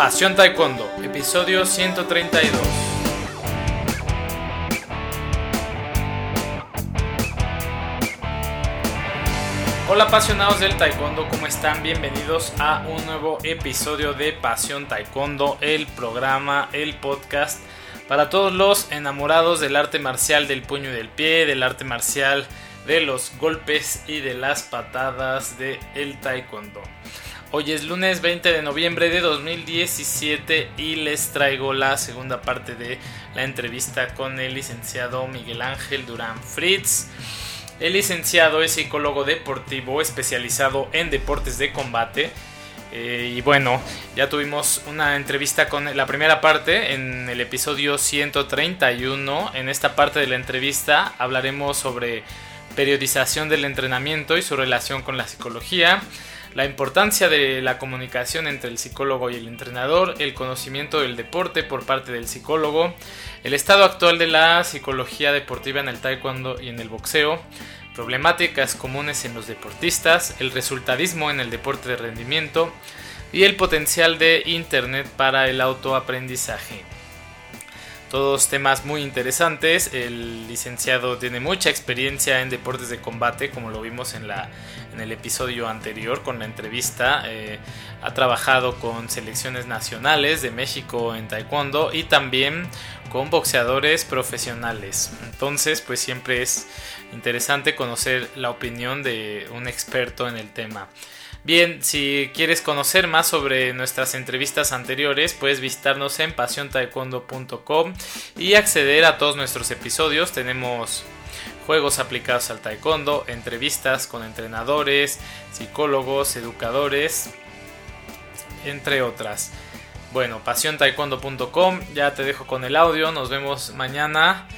Pasión Taekwondo, episodio 132. Hola apasionados del Taekwondo, ¿cómo están? Bienvenidos a un nuevo episodio de Pasión Taekwondo, el programa, el podcast para todos los enamorados del arte marcial del puño y del pie, del arte marcial de los golpes y de las patadas de el taekwondo. Hoy es lunes 20 de noviembre de 2017 y les traigo la segunda parte de la entrevista con el licenciado Miguel Ángel Durán Fritz. El licenciado es psicólogo deportivo especializado en deportes de combate. Eh, y bueno, ya tuvimos una entrevista con la primera parte en el episodio 131. En esta parte de la entrevista hablaremos sobre periodización del entrenamiento y su relación con la psicología, la importancia de la comunicación entre el psicólogo y el entrenador, el conocimiento del deporte por parte del psicólogo, el estado actual de la psicología deportiva en el taekwondo y en el boxeo, problemáticas comunes en los deportistas, el resultadismo en el deporte de rendimiento y el potencial de Internet para el autoaprendizaje. Todos temas muy interesantes. El licenciado tiene mucha experiencia en deportes de combate, como lo vimos en, la, en el episodio anterior con la entrevista. Eh, ha trabajado con selecciones nacionales de México en taekwondo y también con boxeadores profesionales. Entonces, pues siempre es interesante conocer la opinión de un experto en el tema. Bien, si quieres conocer más sobre nuestras entrevistas anteriores, puedes visitarnos en pasiontaekwondo.com y acceder a todos nuestros episodios. Tenemos juegos aplicados al taekwondo, entrevistas con entrenadores, psicólogos, educadores, entre otras. Bueno, pasiontaekwondo.com, ya te dejo con el audio, nos vemos mañana.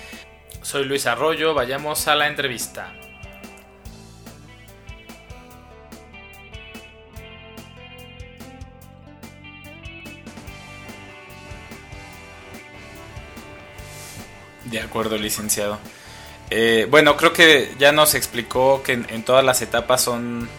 Soy Luis Arroyo, vayamos a la entrevista. De acuerdo, licenciado. Eh, bueno, creo que ya nos explicó que en, todas las etapas son,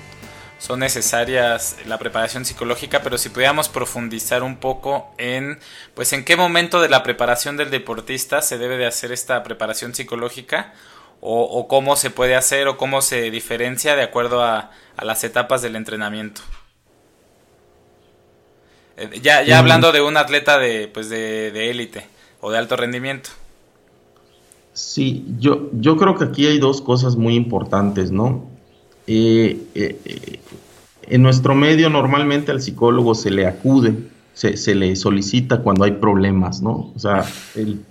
son necesarias la preparación psicológica, pero si pudiéramos profundizar un poco en, pues, en qué momento de la preparación del deportista se debe de hacer esta preparación psicológica o, cómo se puede hacer o cómo se diferencia de acuerdo a, las etapas del entrenamiento. Eh, ya, ya hablando de un atleta de, pues, de élite o de alto rendimiento. Sí, yo, yo creo que aquí hay dos cosas muy importantes, ¿no? Eh, eh, eh, en nuestro medio normalmente al psicólogo se le acude, se, le solicita cuando hay problemas, ¿no? O sea, el,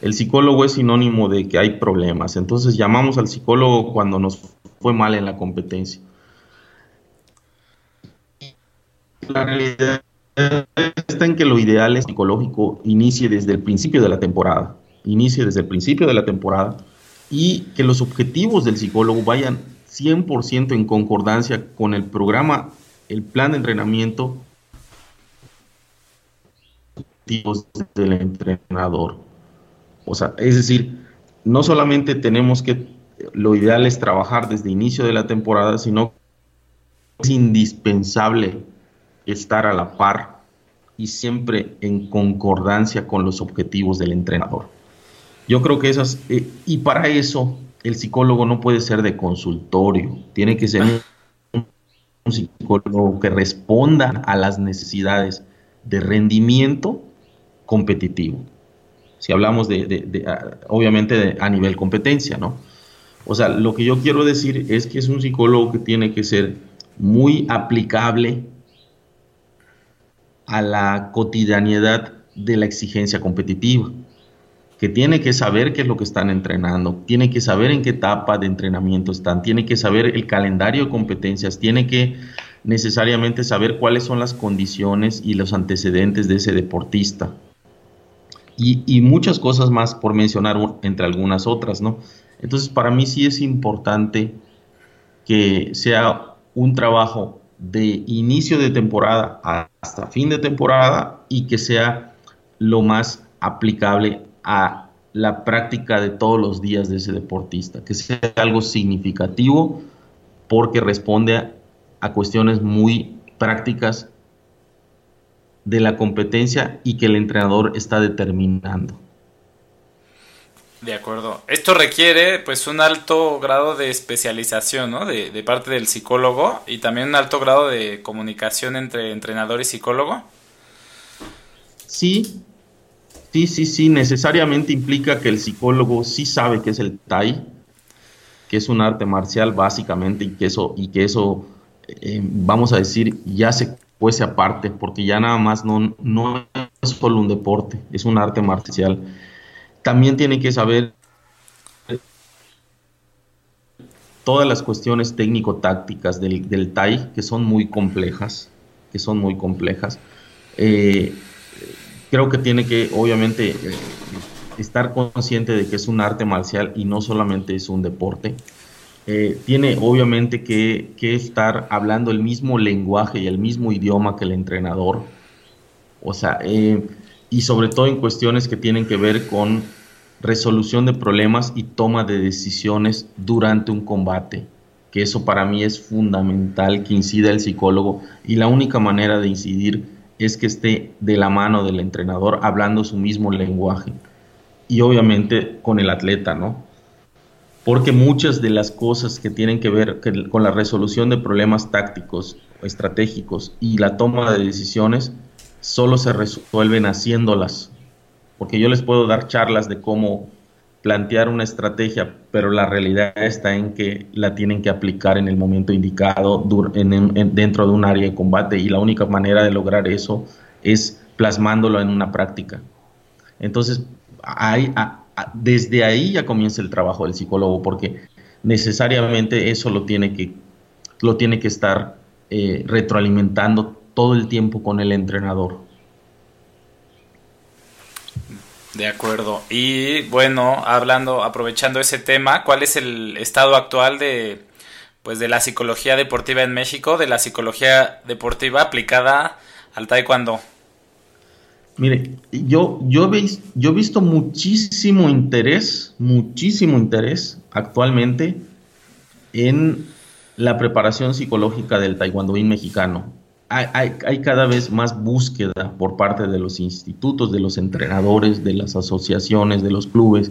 el, psicólogo es sinónimo de que hay problemas, entonces llamamos al psicólogo cuando nos fue mal en la competencia. La realidad está en que lo ideal es psicológico inicie desde el principio de la temporada inicie desde el principio de la temporada y que los objetivos del psicólogo vayan 100% en concordancia con el programa, el plan de entrenamiento del entrenador. O sea, es decir, no solamente tenemos que, lo ideal es trabajar desde inicio de la temporada, sino es indispensable estar a la par y siempre en concordancia con los objetivos del entrenador. Yo creo que esas, eh, y para eso el psicólogo no puede ser de consultorio, tiene que ser un psicólogo que responda a las necesidades de rendimiento competitivo. Si hablamos de, obviamente a nivel competencia, ¿no? O sea, lo que yo quiero decir es que es un psicólogo que tiene que ser muy aplicable a la cotidianidad de la exigencia competitiva que tiene que saber qué es lo que están entrenando, tiene que saber en qué etapa de entrenamiento están, tiene que saber el calendario de competencias, tiene que necesariamente saber cuáles son las condiciones y los antecedentes de ese deportista. Y, muchas cosas más por mencionar entre algunas otras, ¿no? Entonces, para mí sí es importante que sea un trabajo de inicio de temporada hasta fin de temporada y que sea lo más aplicable a la práctica de todos los días de ese deportista, que sea algo significativo porque responde a, cuestiones muy prácticas de la competencia y que el entrenador está determinando. De acuerdo. Esto requiere pues un alto grado de especialización, ¿no? De, de, parte del psicólogo y también un alto grado de comunicación entre entrenador y psicólogo. Sí, sí, sí, sí, necesariamente implica que el psicólogo sí sabe qué es el Tai, que es un arte marcial básicamente y que eso, y que eso eh, vamos a decir, ya se fuese aparte, porque ya nada más no, no es solo un deporte, es un arte marcial también tiene que saber todas las cuestiones técnico-tácticas del, del, TAI, que son muy complejas, que son muy complejas. Eh, creo que tiene que, obviamente, eh, estar consciente de que es un arte marcial y no solamente es un deporte. Eh, tiene, obviamente, que, que, estar hablando el mismo lenguaje y el mismo idioma que el entrenador. O sea, y sobre todo en cuestiones que tienen que ver con resolución de problemas y toma de decisiones durante un combate, que eso para mí es fundamental que incida el psicólogo y la única manera de incidir es que esté de la mano del entrenador hablando su mismo lenguaje y obviamente con el atleta, ¿no? Porque muchas de las cosas que tienen que ver con la resolución de problemas tácticos, estratégicos y la toma de decisiones solo se resuelven haciéndolas. Porque yo les puedo dar charlas de cómo plantear una estrategia, pero la realidad está en que la tienen que aplicar en el momento indicado dentro de un área de combate y la única manera de lograr eso es plasmándolo en una práctica. Entonces, desde ahí ya comienza el trabajo del psicólogo porque necesariamente eso lo tiene que, lo tiene que estar eh, retroalimentando todo el tiempo con el entrenador. De acuerdo. Y bueno, hablando, aprovechando ese tema, ¿cuál es el estado actual de pues de la psicología deportiva en México, de la psicología deportiva aplicada al taekwondo? Mire, yo, yo, yo he visto muchísimo interés, muchísimo interés actualmente en la preparación psicológica del taekwondoín mexicano hay, cada vez más búsqueda por parte de los institutos, de los entrenadores, de las asociaciones, de los clubes.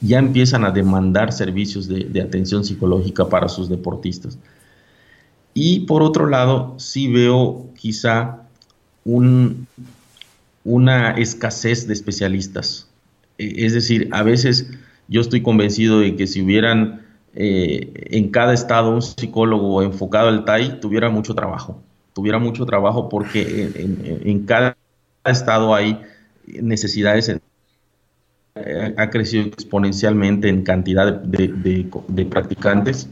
Ya empiezan a demandar servicios de, atención psicológica para sus deportistas. Y por otro lado, sí veo quizá un, una escasez de especialistas. E, es decir, a veces yo estoy convencido de que si hubieran eh, en cada estado un psicólogo enfocado al TAI, tuviera mucho trabajo tuviera mucho trabajo porque en, cada estado hay necesidades, eh, ha crecido exponencialmente en cantidad de, practicantes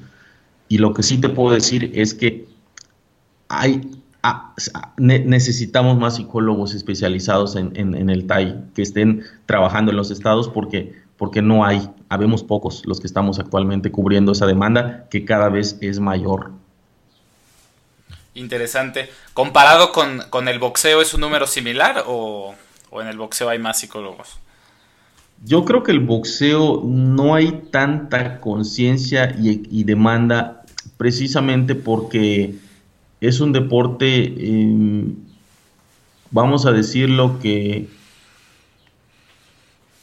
y lo que sí te puedo decir es que hay, ah, necesitamos más psicólogos especializados en, el TAI que estén trabajando en los estados porque, porque no hay, habemos pocos los que estamos actualmente cubriendo esa demanda que cada vez es mayor. Interesante. ¿Comparado con, el boxeo es un número similar o, en el boxeo hay más psicólogos? Yo creo que el boxeo no hay tanta conciencia y, demanda precisamente porque es un deporte, em, vamos a decirlo, que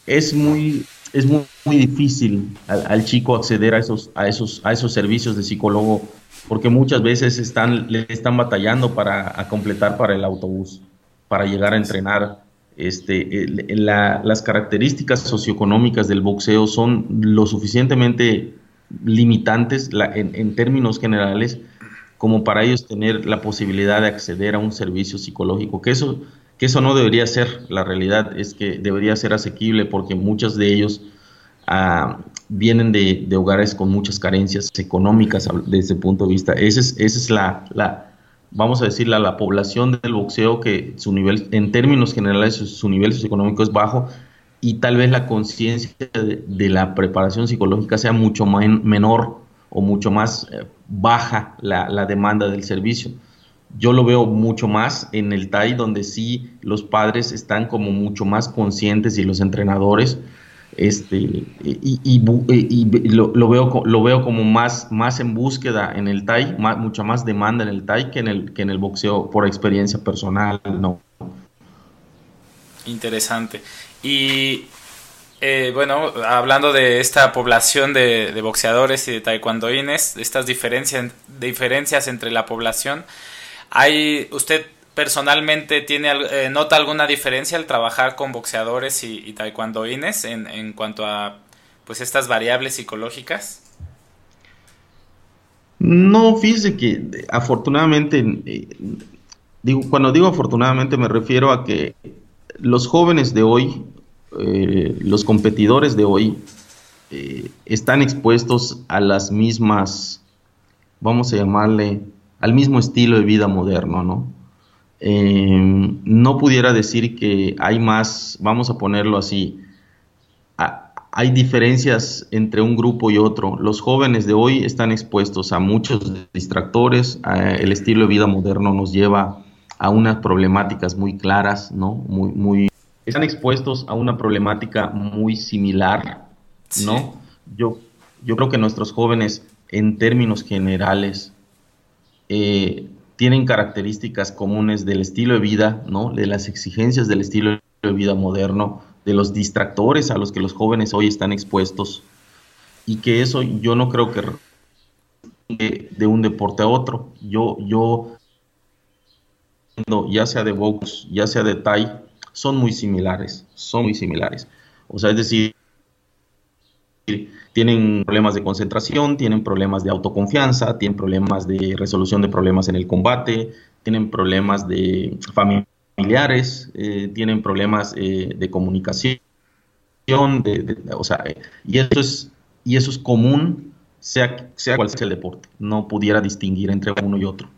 es muy, es muy, difícil al, chico acceder a esos, a, esos, a esos servicios de psicólogo porque muchas veces están, le están batallando para completar para el autobús, para llegar a entrenar. Este, las características socioeconómicas del boxeo son lo suficientemente limitantes en, términos generales como para ellos tener la posibilidad de acceder a un servicio psicológico, que eso, que eso no debería ser, la realidad es que debería ser asequible porque muchos de ellos ah, vienen de, hogares con muchas carencias económicas desde el punto de vista. Esa es, esa es la, la, vamos a decir, la, la, población del boxeo que su nivel, en términos generales, su, nivel socioeconómico es bajo y tal vez la conciencia de, la preparación psicológica sea mucho menor o mucho más eh, baja la, la demanda del servicio. Yo lo veo mucho más en el TAI, donde sí los padres están como mucho más conscientes y los entrenadores este, y, lo, veo, lo veo como más, más en búsqueda en el TAI, mucha más demanda en el TAI que en el, que en el boxeo por experiencia personal, ¿no? Interesante. Y eh, bueno, hablando de esta población de, boxeadores y de taekwondoines, estas diferencias, diferencias entre la población, ¿hay usted personalmente tiene eh, nota alguna diferencia al trabajar con boxeadores y, taekwondoines en, en cuanto a pues estas variables psicológicas? No, fíjese que afortunadamente, eh, digo, cuando digo afortunadamente me refiero a que los jóvenes de hoy, eh, los competidores de hoy, eh, están expuestos a las mismas, vamos a llamarle, al mismo estilo de vida moderno, ¿no? no pudiera decir que hay más, vamos a ponerlo así, hay diferencias entre un grupo y otro. Los jóvenes de hoy están expuestos a muchos distractores, el estilo de vida moderno nos lleva a unas problemáticas muy claras, ¿no? Muy, muy, están expuestos a una problemática muy similar, ¿no? Yo, yo creo que nuestros jóvenes, en términos generales, eh, tienen características comunes del estilo de vida, ¿no? De las exigencias del estilo de vida moderno, de los distractores a los que los jóvenes hoy están expuestos y que eso yo no creo que de, un deporte a otro. Yo, yo, ya sea de box, ya sea de Thai, son muy similares, son muy similares. O sea, es decir, tienen problemas de concentración, tienen problemas de autoconfianza, tienen problemas de resolución de problemas en el combate, tienen problemas de familia familiares, eh, tienen problemas eh, de comunicación, de, o sea, y eso es, y eso es común, sea, sea cual sea el deporte. No pudiera distinguir entre uno y otro.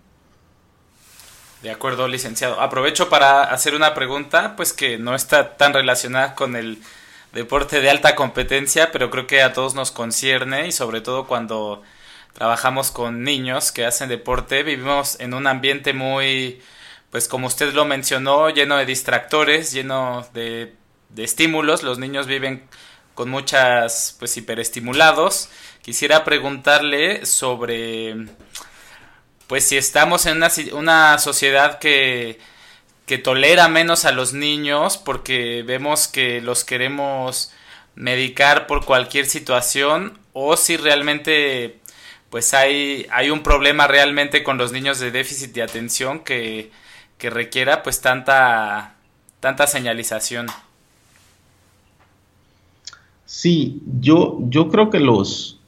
De acuerdo, licenciado. Aprovecho para hacer una pregunta, pues que no está tan relacionada con el deporte de alta competencia, pero creo que a todos nos concierne y sobre todo cuando trabajamos con niños que hacen deporte, vivimos en un ambiente muy pues como usted lo mencionó, lleno de distractores, lleno de, estímulos, los niños viven con muchas, pues hiperestimulados. Quisiera preguntarle sobre, pues si estamos en una, una sociedad que, que tolera menos a los niños porque vemos que los queremos medicar por cualquier situación o si realmente pues hay, hay un problema realmente con los niños de déficit de atención que que requiera pues tanta, tanta señalización. Sí, yo, yo creo que los,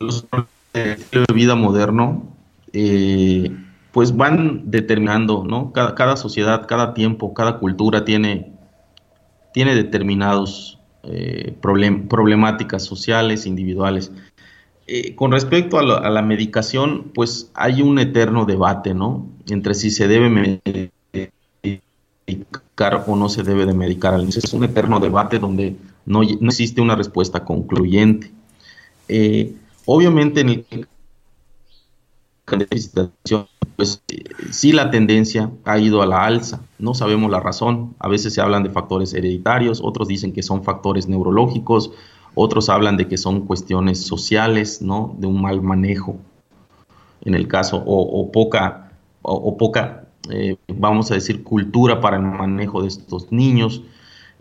los de vida moderno eh, pues van determinando, ¿no? Cada, sociedad, cada tiempo, cada cultura tiene, tiene determinados eh, problemáticas sociales, individuales. Eh, con respecto a la, medicación, pues hay un eterno debate, ¿no? Entre si se debe medicar o no se debe de medicar. Es un eterno debate donde no, existe una respuesta concluyente. Eh, obviamente en el pues sí la tendencia ha ido a la alza, no sabemos la razón, a veces se hablan de factores hereditarios, otros dicen que son factores neurológicos, otros hablan de que son cuestiones sociales, ¿no? De un mal manejo, en el caso, o, poca, o, poca eh, vamos a decir, cultura para el manejo de estos niños.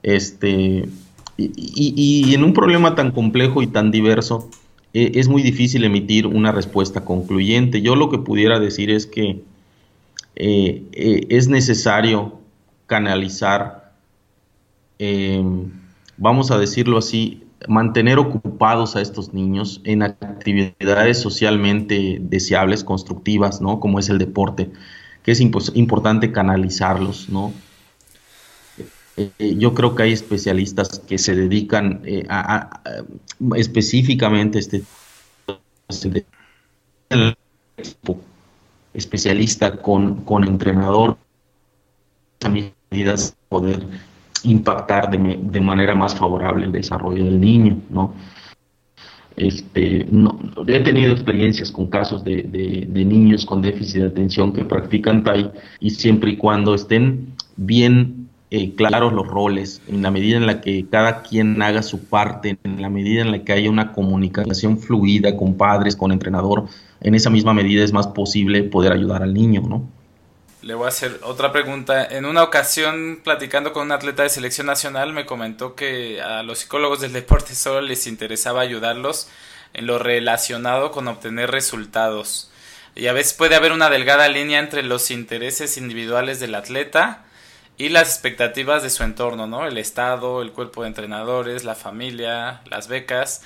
Este, y, en un problema tan complejo y tan diverso, eh, es muy difícil emitir una respuesta concluyente. Yo lo que pudiera decir es que eh, es necesario canalizar, vamos a decirlo así, mantener ocupados a estos niños en actividades socialmente deseables, constructivas, ¿no? Como es el deporte, que es importante canalizarlos, ¿no? Eh, yo creo que hay especialistas que se dedican eh, a, específicamente este especialista con, con entrenador medidas poder impactar de, manera más favorable el desarrollo del niño, ¿no? Este, no, he tenido experiencias con casos de, de, niños con déficit de atención que practican TAI y siempre y cuando estén bien eh, claros los roles, en la medida en la que cada quien haga su parte, en la medida en la que haya una comunicación fluida con padres, con entrenador, en esa misma medida es más posible poder ayudar al niño, ¿no? le voy a hacer otra pregunta. En una ocasión, platicando con un atleta de selección nacional, me comentó que a los psicólogos del deporte solo les interesaba ayudarlos en lo relacionado con obtener resultados. Y a veces puede haber una delgada línea entre los intereses individuales del atleta y las expectativas de su entorno, ¿no? El estado, el cuerpo de entrenadores, la familia, las becas.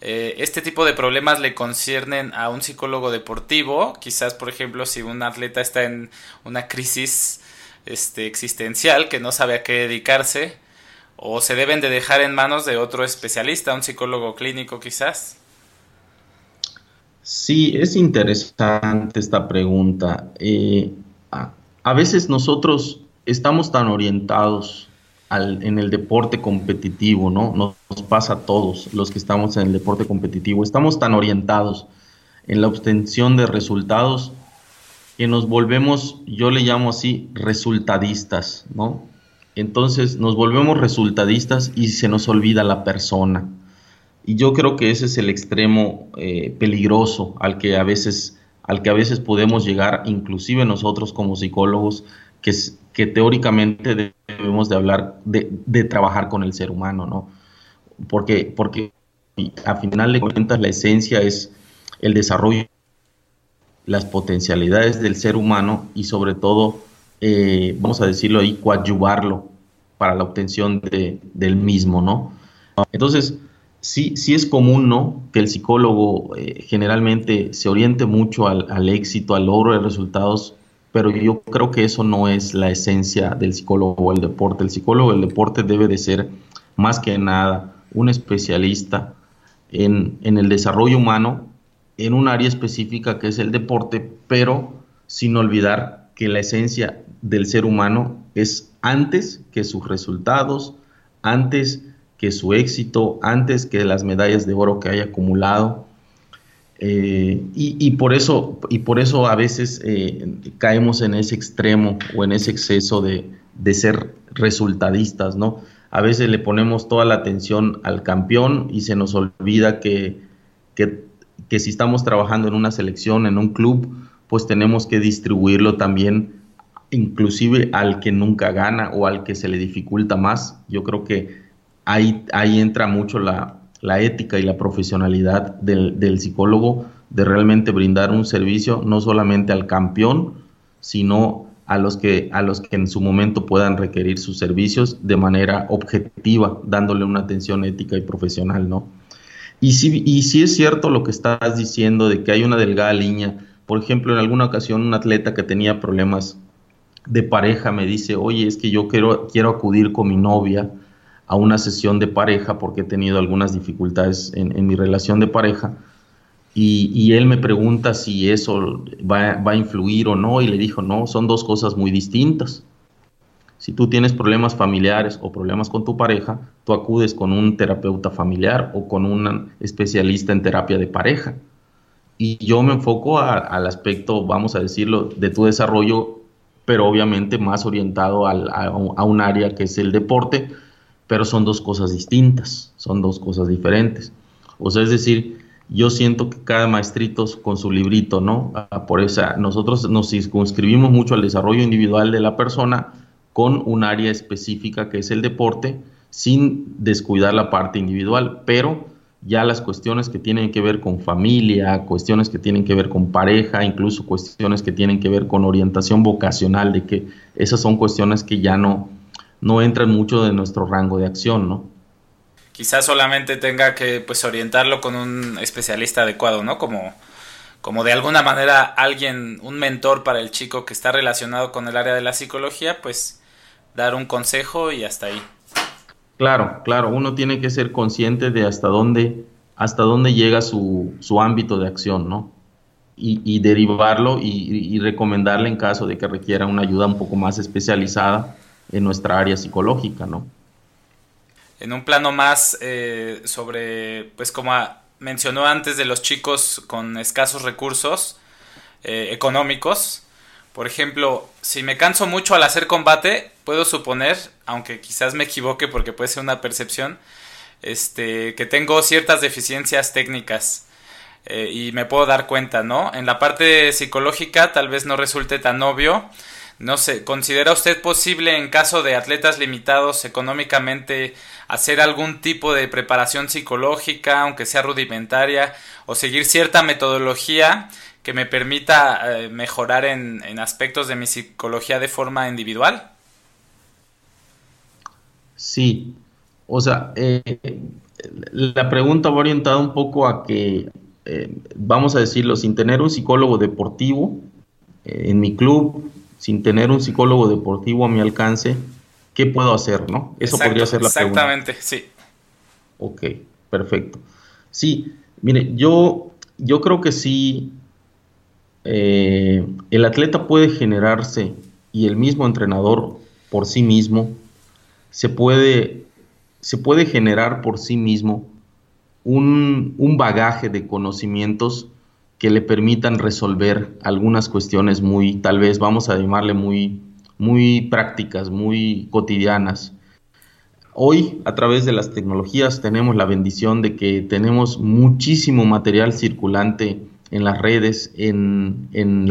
Eh, este tipo de problemas le conciernen a un psicólogo deportivo, quizás por ejemplo si un atleta está en una crisis este, existencial que no sabe a qué dedicarse, o se deben de dejar en manos de otro especialista, un psicólogo clínico quizás. Sí, es interesante esta pregunta. Eh, a, veces nosotros estamos tan orientados en el deporte competitivo, ¿no? Nos pasa a todos los que estamos en el deporte competitivo. Estamos tan orientados en la obtención de resultados que nos volvemos, yo le llamo así, resultadistas, ¿no? Entonces nos volvemos resultadistas y se nos olvida la persona. Y yo creo que ese es el extremo eh, peligroso al que a veces al que a veces podemos llegar, inclusive nosotros como psicólogos, que, que teóricamente debemos de hablar, de, trabajar con el ser humano, ¿no? Porque, porque a final de cuentas la esencia es el desarrollo, las potencialidades del ser humano y sobre todo, eh, vamos a decirlo ahí, coadyuvarlo para la obtención de, del mismo, ¿no? Entonces, sí, sí es común, ¿no? Que el psicólogo eh, generalmente se oriente mucho al, al, éxito, al logro de resultados pero yo creo que eso no es la esencia del psicólogo o el deporte. El psicólogo del deporte debe de ser más que nada un especialista en, el desarrollo humano en un área específica que es el deporte, pero sin olvidar que la esencia del ser humano es antes que sus resultados, antes que su éxito, antes que las medallas de oro que haya acumulado, eh, y, por eso, y por eso a veces eh, caemos en ese extremo o en ese exceso de, ser resultadistas, ¿no? A veces le ponemos toda la atención al campeón y se nos olvida que, que, si estamos trabajando en una selección, en un club, pues tenemos que distribuirlo también inclusive al que nunca gana o al que se le dificulta más. Yo creo que ahí, ahí entra mucho la, la ética y la profesionalidad del, psicólogo de realmente brindar un servicio no solamente al campeón, sino a los que a los que en su momento puedan requerir sus servicios de manera objetiva, dándole una atención ética y profesional, ¿no? Y si, y si es cierto lo que estás diciendo de que hay una delgada línea, por ejemplo, en alguna ocasión un atleta que tenía problemas de pareja me dice, oye, es que yo quiero, quiero acudir con mi novia a una sesión de pareja porque he tenido algunas dificultades en, mi relación de pareja. Y, él me pregunta si eso va, va, a influir o no y le dijo, no, son dos cosas muy distintas. Si tú tienes problemas familiares o problemas con tu pareja, tú acudes con un terapeuta familiar o con un especialista en terapia de pareja. Y yo me enfoco al aspecto, vamos a decirlo, de tu desarrollo, pero obviamente más orientado a un área que es el deporte, pero son dos cosas distintas, son dos cosas diferentes. O sea, es decir, yo siento que cada maestrito con su librito, ¿no? Ah, por eso nosotros nos circunscribimos mucho al desarrollo individual de la persona con un área específica que es el deporte, sin descuidar la parte individual, pero ya las cuestiones que tienen que ver con familia, cuestiones que tienen que ver con pareja, incluso cuestiones que tienen que ver con orientación vocacional, de que esas son cuestiones que ya no, no entran mucho de nuestro rango de acción, ¿no? Quizás solamente tenga que pues orientarlo con un especialista adecuado, ¿no? Como, como de alguna manera alguien, un mentor para el chico que está relacionado con el área de la psicología, pues dar un consejo y hasta ahí. Claro, claro, uno tiene que ser consciente de hasta dónde, hasta dónde llega su, su ámbito de acción, ¿no? Y, derivarlo y, y, recomendarle en caso de que requiera una ayuda un poco más especializada en nuestra área psicológica, ¿no? En un plano más eh, sobre, pues como mencionó antes de los chicos con escasos recursos eh, económicos, por ejemplo, si me canso mucho al hacer combate, puedo suponer, aunque quizás me equivoque porque puede ser una percepción, este, que tengo ciertas deficiencias técnicas eh, y me puedo dar cuenta, ¿no? En la parte psicológica tal vez no resulte tan obvio, No sé, ¿considera usted posible en caso de atletas limitados económicamente hacer algún tipo de preparación psicológica, aunque sea rudimentaria, o seguir cierta metodología que me permita eh, mejorar en, aspectos de mi psicología de forma individual? Sí, o sea, eh, la pregunta va orientada un poco a que, eh, vamos a decirlo, sin tener un psicólogo deportivo en mi club, sin tener un psicólogo deportivo a mi alcance, ¿qué puedo hacer, no? Eso podría ser la pregunta. Exactamente, sí. Ok, perfecto. Sí, mire, yo, yo creo que sí, eh, el atleta puede generarse y el mismo entrenador por sí mismo se puede, se puede generar por sí mismo un, un bagaje de conocimientos que le permitan resolver algunas cuestiones muy, tal vez vamos a llamarle muy, muy prácticas, muy cotidianas. Hoy, a través de las tecnologías, tenemos la bendición de que tenemos muchísimo material circulante en las redes, en, en,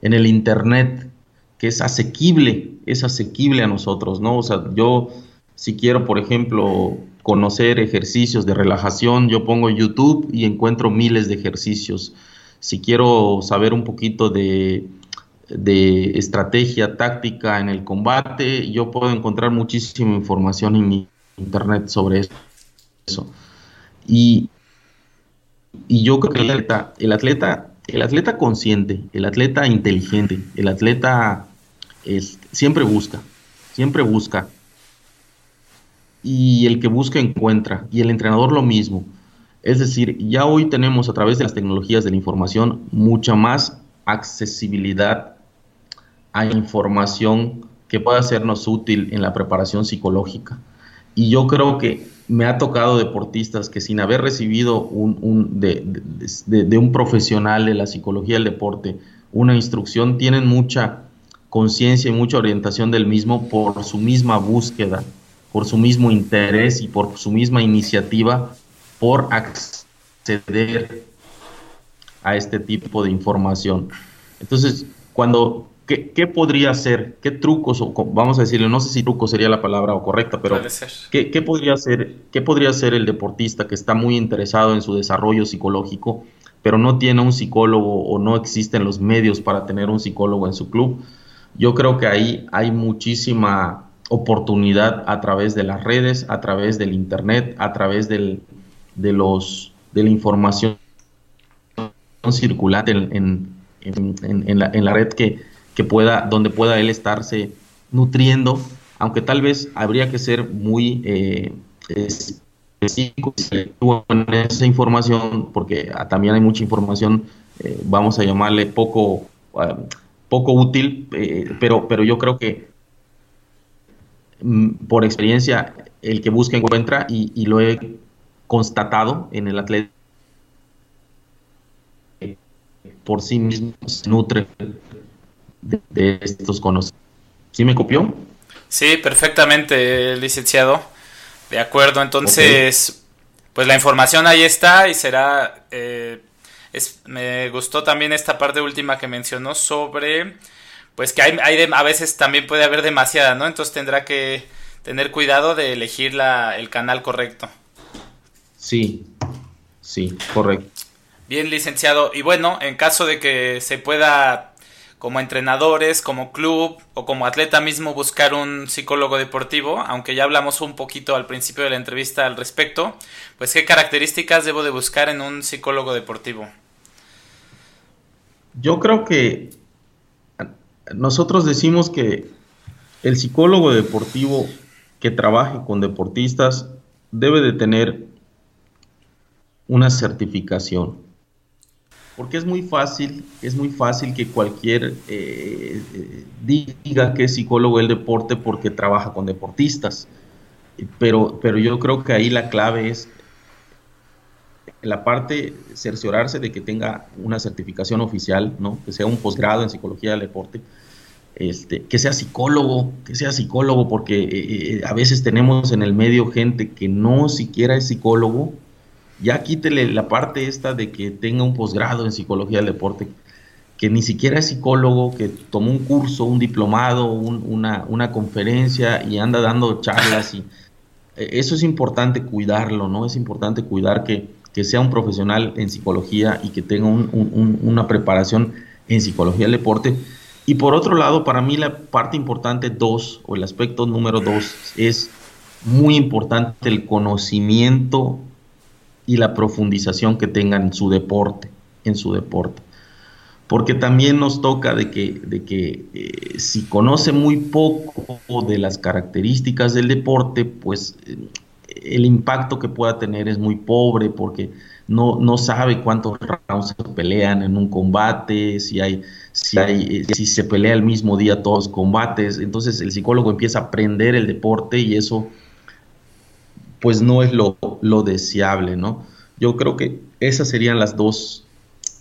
el Internet, que es asequible, es asequible a nosotros, ¿no? O sea, yo si quiero, por ejemplo, conocer ejercicios de relajación, yo pongo YouTube y encuentro miles de ejercicios. Si quiero saber un poquito de, estrategia táctica en el combate, yo puedo encontrar muchísima información en internet sobre eso. Y, yo creo que el atleta, el atleta, el atleta consciente, el atleta inteligente, el atleta es, siempre busca, siempre busca y el que busca encuentra, y el entrenador lo mismo. Es decir, ya hoy tenemos a través de las tecnologías de la información mucha más accesibilidad a información que pueda sernos útil en la preparación psicológica. Y yo creo que me ha tocado deportistas que sin haber recibido de, un profesional de la psicología del deporte una instrucción, tienen mucha conciencia y mucha orientación del mismo por su misma búsqueda por su mismo interés y por su misma iniciativa por acceder a este tipo de información. Entonces, cuando, ¿qué, podría ser? ¿Qué trucos, o, vamos a decirle, no sé si truco sería la palabra o correcta, pero ¿qué, ¿qué, podría ser, ¿qué podría ser el deportista que está muy interesado en su desarrollo psicológico, pero no tiene un psicólogo o no existen los medios para tener un psicólogo en su club? Yo creo que ahí hay muchísima oportunidad a través de las redes, a través del internet, a través del, de, los, de la información circulante en, en, la, en la, red que, que, pueda, donde pueda él estarse nutriendo, aunque tal vez habría que ser muy eh, específico en esa información, porque también hay mucha información, eh, vamos a llamarle poco, ah, poco útil, eh, pero, pero yo creo que por experiencia, el que busca encuentra y, lo he constatado en el atleta por sí mismo se nutre de, estos conocimientos. ¿Sí me copió? Sí, perfectamente, licenciado. De acuerdo, entonces, pues la información ahí está y será... Eh, es, me gustó también esta parte última que mencionó sobre pues que hay, a veces también puede haber demasiada, ¿no? Entonces tendrá que tener cuidado de elegir la, el canal correcto. Sí, sí, correcto. Bien, licenciado. Y bueno, en caso de que se pueda, como entrenadores, como club o como atleta mismo, buscar un psicólogo deportivo, aunque ya hablamos un poquito al principio de la entrevista al respecto, pues qué características debo de buscar en un psicólogo deportivo. Yo creo que nosotros decimos que el psicólogo deportivo que trabaje con deportistas debe de tener una certificación. Porque es muy fácil, es muy fácil que cualquier eh, diga que es psicólogo del deporte porque trabaja con deportistas. Pero, pero yo creo que ahí la clave es la parte cerciorarse de que tenga una certificación oficial, ¿no? que sea un posgrado en psicología del deporte, este, que sea psicólogo, que sea psicólogo, porque eh, eh, a veces tenemos en el medio gente que no siquiera es psicólogo, ya quítele la parte esta de que tenga un posgrado en psicología del deporte, que ni siquiera es psicólogo, que tomó un curso, un diplomado, una, una, conferencia y anda dando charlas. y eh, Eso es importante cuidarlo, ¿no? Es importante cuidar que, que sea un profesional en psicología y que tenga una preparación en psicología del deporte. Y por otro lado, para mí la parte importante dos, o el aspecto número dos, es muy importante el conocimiento y la profundización que tengan en su deporte, en su deporte porque también nos toca de que, de que eh, si conoce muy poco de las características del deporte, pues eh, el impacto que pueda tener es muy pobre porque no, no sabe cuántos rounds se pelean en un combate, si hay, si hay, eh, si se pelea el mismo día todos los combates. Entonces el psicólogo empieza a aprender el deporte y eso pues no es lo, lo deseable, ¿no? Yo creo que esas serían las dos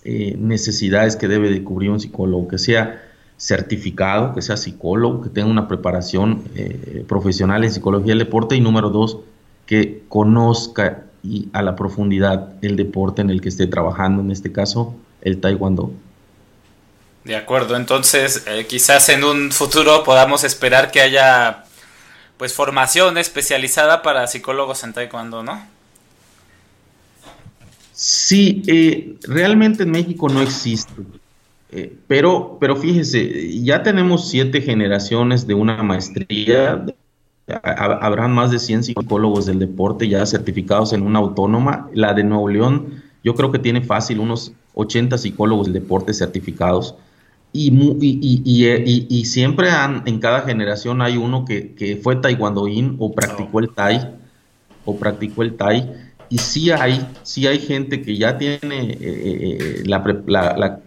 eh, necesidades que debe de cubrir un psicólogo, que sea certificado, que sea psicólogo, que tenga una preparación eh, profesional en psicología del deporte y número dos, que conozca y a la profundidad el deporte en el que esté trabajando, en este caso el taekwondo. De acuerdo, entonces eh, quizás en un futuro podamos esperar que haya pues formación especializada para psicólogos en taekwondo, ¿no? Sí, eh, realmente en México no existe. Eh, pero, pero fíjese, ya tenemos siete generaciones de una maestría. Habrán más de 100 psicólogos del deporte ya certificados en una autónoma. La de Nuevo León, yo creo que tiene fácil unos 80 psicólogos del deporte certificados. Y, y, y, siempre han, en cada generación hay uno que, que fue taekwondoín o practicó el tai o practicó el tai y sí hay, sí hay gente que ya tiene eh, eh, la,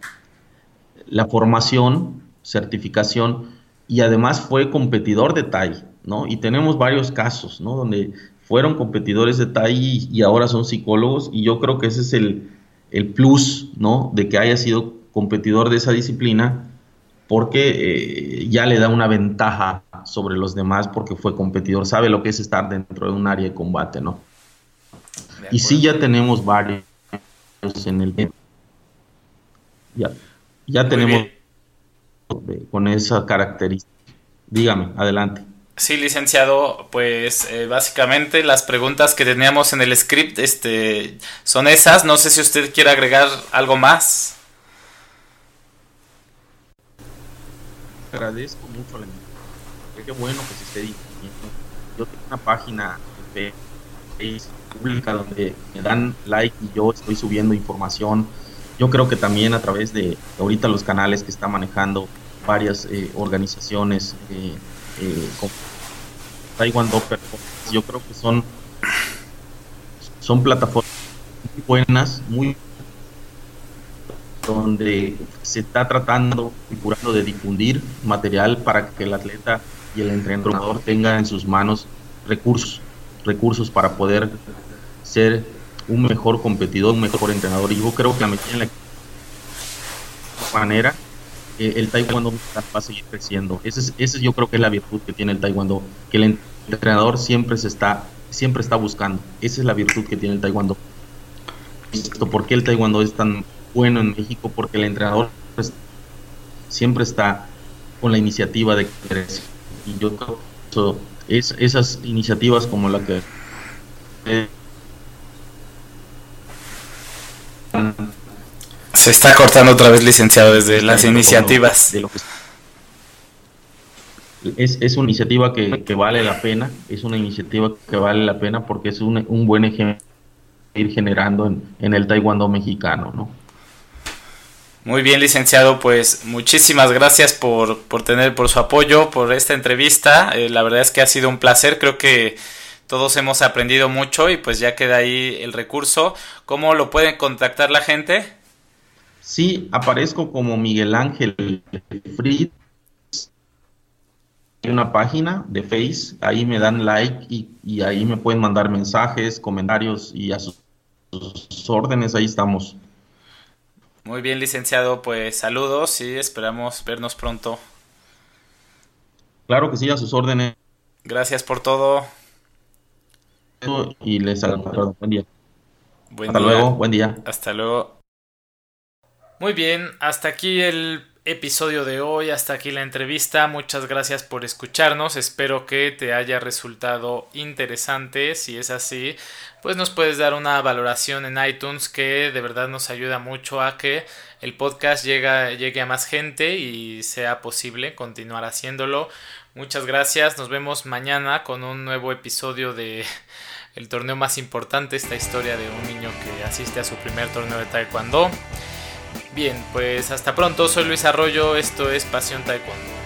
la, formación, certificación, y además fue competidor de TAI, ¿no? Y tenemos varios casos, ¿no? Donde fueron competidores de TAI y, ahora son psicólogos, y yo creo que ese es el, el, plus, ¿no? De que haya sido competidor de esa disciplina, porque eh, ya le da una ventaja sobre los demás porque fue competidor, sabe lo que es estar dentro de un área de combate, ¿no? Y sí ya tenemos varios en el ya, ya tenemos con esa característica. Dígame, adelante. Sí, licenciado, pues eh, básicamente las preguntas que teníamos en el script este, son esas. No sé si usted quiere agregar algo más. Agradezco mucho la Qué bueno que se esté diciendo. Yo tengo una página pública donde me dan like y yo estoy subiendo información. Yo creo que también a través de ahorita los canales que está manejando varias eh, organizaciones eh, Taiwan Docker, yo creo que son, son plataformas muy buenas, muy donde se está tratando y curando de difundir material para que el atleta y el entrenador tengan en sus manos recursos recursos para poder ser un mejor competidor, un mejor entrenador. Y yo creo que la medida en la manera eh, el taekwondo va a seguir creciendo. Ese es, ese yo creo que es la virtud que tiene el taekwondo, que el entrenador siempre se está siempre está buscando. Esa es la virtud que tiene el taekwondo. ¿Por qué el taekwondo es tan bueno en México? Porque el entrenador siempre está con la iniciativa de crecer. Y yo creo que es, esas iniciativas como la que eh, Se está cortando otra vez, licenciado, desde las iniciativas. es, es, una iniciativa que, vale la pena, es una iniciativa que vale la pena porque es un, un buen ejemplo ir generando en, en el taekwondo mexicano, ¿no? Muy bien, licenciado, pues muchísimas gracias por, por tener, por su apoyo, por esta entrevista. Eh, la verdad es que ha sido un placer, creo que todos hemos aprendido mucho y pues ya queda ahí el recurso. ¿Cómo lo pueden contactar la gente? Sí, aparezco como Miguel Ángel Fritz. Hay una página de Face, ahí me dan like y, ahí me pueden mandar mensajes, comentarios y a sus, órdenes, ahí estamos. Muy bien, licenciado, pues saludos y esperamos vernos pronto. Claro que sí, a sus órdenes. Gracias por todo. Y les saludo. Buen día. Hasta luego, buen día. Hasta luego. Muy bien, hasta aquí el episodio de hoy, hasta aquí la entrevista. Muchas gracias por escucharnos. Espero que te haya resultado interesante. Si es así, pues nos puedes dar una valoración en iTunes que de verdad nos ayuda mucho a que el podcast llegue a más gente y sea posible continuar haciéndolo. Muchas gracias. Nos vemos mañana con un nuevo episodio de el torneo más importante, esta historia de un niño que asiste a su primer torneo de taekwondo. Bien, pues hasta pronto, soy Luis Arroyo, esto es Pasión Taekwondo.